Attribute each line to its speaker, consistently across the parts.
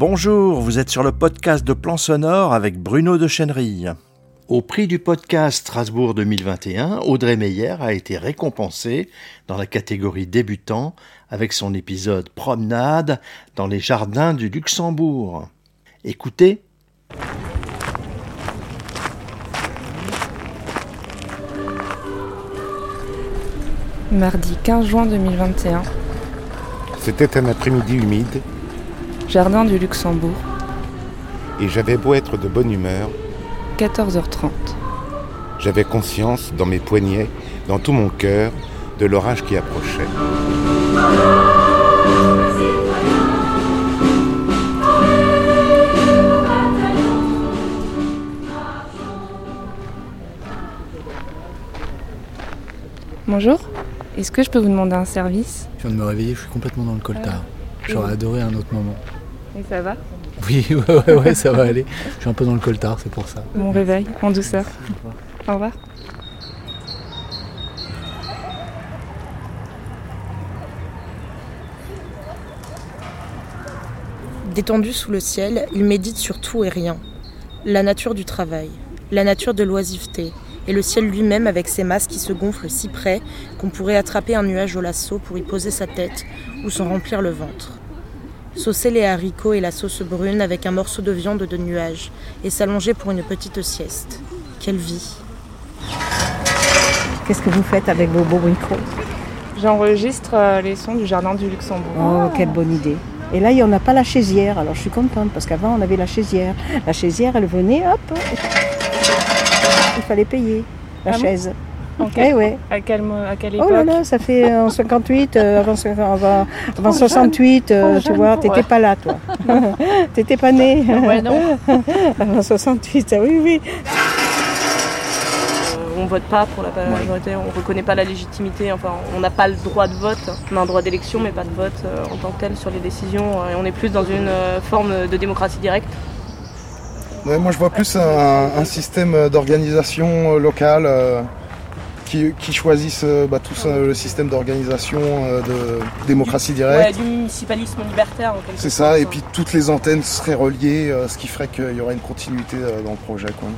Speaker 1: Bonjour, vous êtes sur le podcast de Plan Sonore avec Bruno de Chenerille. Au prix du podcast Strasbourg 2021, Audrey Meyer a été récompensée dans la catégorie débutant avec son épisode Promenade dans les jardins du Luxembourg. Écoutez.
Speaker 2: Mardi 15 juin 2021.
Speaker 3: C'était un après-midi humide
Speaker 2: Jardin du Luxembourg,
Speaker 3: et j'avais beau être de bonne humeur,
Speaker 2: 14h30.
Speaker 3: j'avais conscience dans mes poignets, dans tout mon cœur, de l'orage qui approchait.
Speaker 2: Bonjour, est-ce que je peux vous demander un service?
Speaker 4: Je viens de me réveiller, je suis complètement dans le coltard. J'aurais adoré un autre moment.
Speaker 2: Et ça va
Speaker 4: Oui, ouais, ouais, ouais, ça va aller. Je suis un peu dans le coltard, c'est pour ça.
Speaker 2: Mon réveil, en douceur. Au revoir.
Speaker 5: Détendu sous le ciel, il médite sur tout et rien. La nature du travail, la nature de l'oisiveté, et le ciel lui-même avec ses masses qui se gonflent si près qu'on pourrait attraper un nuage au lasso pour y poser sa tête ou s'en remplir le ventre. Saucer les haricots et la sauce brune avec un morceau de viande de nuage et s'allonger pour une petite sieste. Quelle vie
Speaker 6: Qu'est-ce que vous faites avec vos beaux micros?
Speaker 2: J'enregistre euh, les sons du Jardin du Luxembourg.
Speaker 6: Oh, quelle bonne idée. Et là, il n'y en a pas la chaisière. Alors, je suis contente parce qu'avant, on avait la chaisière. La chaisière, elle venait, hop. Il fallait payer la
Speaker 2: Ah bon
Speaker 6: chaise.
Speaker 2: En
Speaker 6: Eh
Speaker 2: quel-
Speaker 6: ouais.
Speaker 2: à, quelle, mo- à quelle époque
Speaker 6: Oh là là, ça fait en 58, euh, avant, avant, avant 68, euh, tu vois, t'étais pas là, toi. t'étais pas né.
Speaker 2: Ouais, non.
Speaker 6: avant 68, ah oui, oui.
Speaker 7: on vote pas pour la majorité, on reconnaît pas la légitimité, enfin on n'a pas le droit de vote, on a un droit d'élection mais pas de vote euh, en tant que tel sur les décisions euh, et on est plus dans une euh, forme de démocratie directe.
Speaker 8: Ouais, moi, je vois plus un, un système d'organisation locale euh, qui, qui choisissent euh, bah, tous euh, le système d'organisation euh, de démocratie
Speaker 7: Ouais,
Speaker 8: directe.
Speaker 7: du municipalisme libertaire en quelque
Speaker 8: C'est ça, et puis toutes les antennes seraient reliées, ce qui ferait qu'il y aurait une continuité dans le projet. Quoi.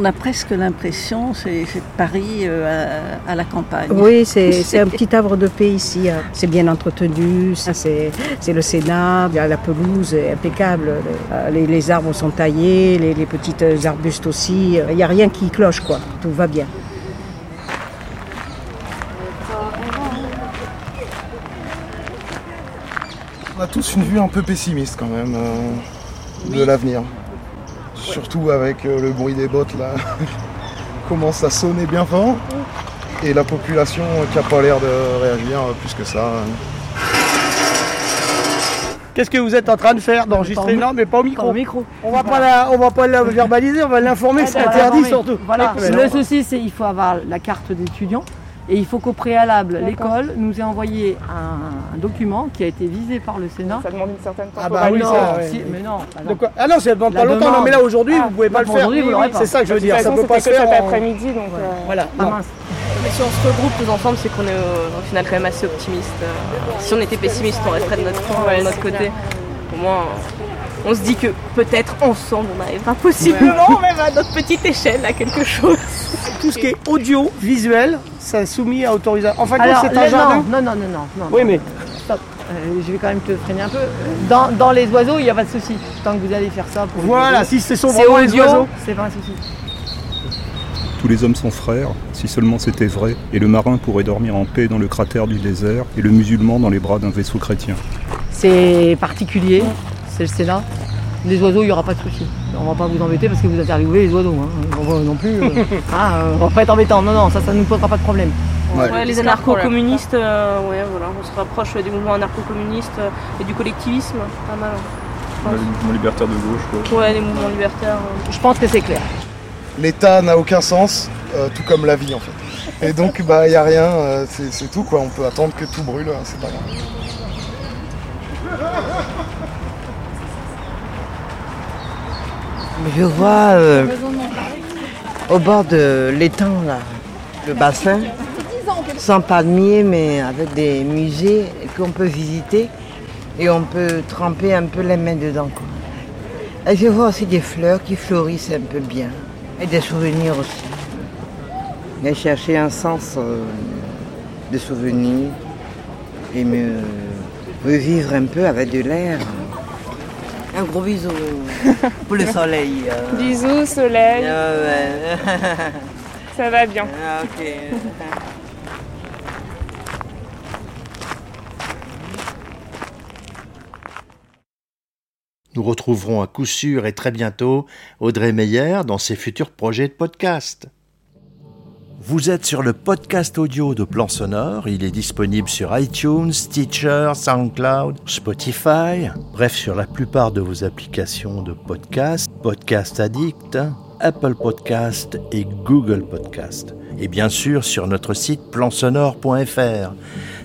Speaker 9: On a presque l'impression, c'est c'est Paris euh, à, à la campagne.
Speaker 6: Oui, c'est un petit havre de paix ici. hein. C'est bien entretenu, ça, c'est le Sénat, la pelouse est impeccable, Euh, les, les arbres sont taillés, les, les petites arbustes aussi. Il n'y a rien qui cloche, quoi. Tout va bien.
Speaker 8: On a tous une vue un peu pessimiste quand même euh, de l'avenir. Surtout avec euh, le bruit des bottes là, commence à sonner bien fort. Et la population euh, qui n'a pas l'air de réagir euh, plus que ça.
Speaker 10: Qu'est-ce que vous êtes en train de faire D'enregistrer? Non, mais pas au micro.
Speaker 9: micro.
Speaker 10: On va pas la, on va pas la verbaliser, on va l'informer, c'est interdit surtout.
Speaker 11: Voilà.
Speaker 10: Mais
Speaker 11: Le souci, c'est qu'il faut avoir la carte d'étudiant et il faut qu'au préalable, l'école nous ait envoyé un, un document qui a été visé par le Sénat.
Speaker 2: Ça demande une certaine
Speaker 10: Ah bah oui,
Speaker 11: non,
Speaker 10: ça, ouais.
Speaker 11: si- mais non. ah non.
Speaker 10: De quoi Ah non, c'est dans
Speaker 11: La
Speaker 10: pas longtemps, non,
Speaker 11: demande.
Speaker 10: mais là aujourd'hui,
Speaker 2: Ah,
Speaker 10: vous pouvez pas le faire.
Speaker 11: aujourd'hui, vous l'aurez pas.
Speaker 10: C'est ça que je veux dire, ça
Speaker 2: façon,
Speaker 10: peut pas se faire.
Speaker 2: cet
Speaker 10: en-
Speaker 2: après-midi, donc... euh,
Speaker 10: Voilà.
Speaker 11: Ah mince.
Speaker 7: Mais si on se regroupe tous ensemble, c'est qu'on est au final quand même assez optimiste. Euh, si on était pessimiste, on resterait de notre de notre côté. Au moins, on se dit que peut-être ensemble on arrivera possiblement, même à notre petite échelle, à quelque chose.
Speaker 10: Tout ce qui est audio, visuel, ça est soumis à autorisation. Enfin,
Speaker 11: Alors,
Speaker 10: c'est un jardin.
Speaker 11: non, non, non, non, non, non.
Speaker 10: Oui, mais
Speaker 11: Stop. Euh, je vais quand même te freiner un peu. Dans, dans les oiseaux, il n'y a pas de souci. Tant que vous allez faire ça pour
Speaker 10: voilà, si ce sont
Speaker 11: c'est
Speaker 10: vraiment les oiseaux.
Speaker 11: c'est pas un souci.
Speaker 12: Tous les hommes sont frères, si seulement c'était vrai, et le marin pourrait dormir en paix dans le cratère du désert, et le musulman dans les bras d'un vaisseau chrétien.
Speaker 11: C'est particulier, c'est le Sénat. Les oiseaux, il n'y aura pas de souci. On va pas vous embêter parce que vous interviewez les oiseaux. Hein. On va non plus. euh, hein, euh, on va pas être embêtant. Non, non, ça, ça ne nous posera pas de problème.
Speaker 8: Ouais.
Speaker 7: Ouais, les anarcho-communistes, euh, ouais, voilà, on se rapproche des mouvements anarcho-communistes euh, et du collectivisme, pas mal. hein.
Speaker 12: Les mouvements libertaires de gauche, quoi.
Speaker 7: Ouais, les mouvements libertaires. euh.
Speaker 11: Je pense que c'est clair.
Speaker 8: L'État n'a aucun sens, euh, tout comme la vie en fait. Et donc bah il n'y a rien, euh, c'est c'est tout quoi, on peut attendre que tout brûle, hein, c'est pas grave.
Speaker 13: Je vois euh, au bord de l'étang, là, le bassin, sans palmiers, mais avec des musées qu'on peut visiter et on peut tremper un peu les mains dedans. Et je vois aussi des fleurs qui fleurissent un peu bien et des souvenirs aussi. Et chercher un sens euh, de souvenirs et me revivre un peu avec de l'air. Un gros bisou pour le soleil. euh.
Speaker 2: Bisous, soleil.
Speaker 13: Ah ouais.
Speaker 2: Ça va bien.
Speaker 13: Ah, ok.
Speaker 1: Nous retrouverons à coup sûr et très bientôt Audrey Meyer dans ses futurs projets de podcast. Vous êtes sur le podcast audio de Plan Sonore. Il est disponible sur iTunes, Stitcher, SoundCloud, Spotify, bref, sur la plupart de vos applications de podcast, Podcast Addict, Apple Podcast et Google Podcast. Et bien sûr sur notre site plansonore.fr.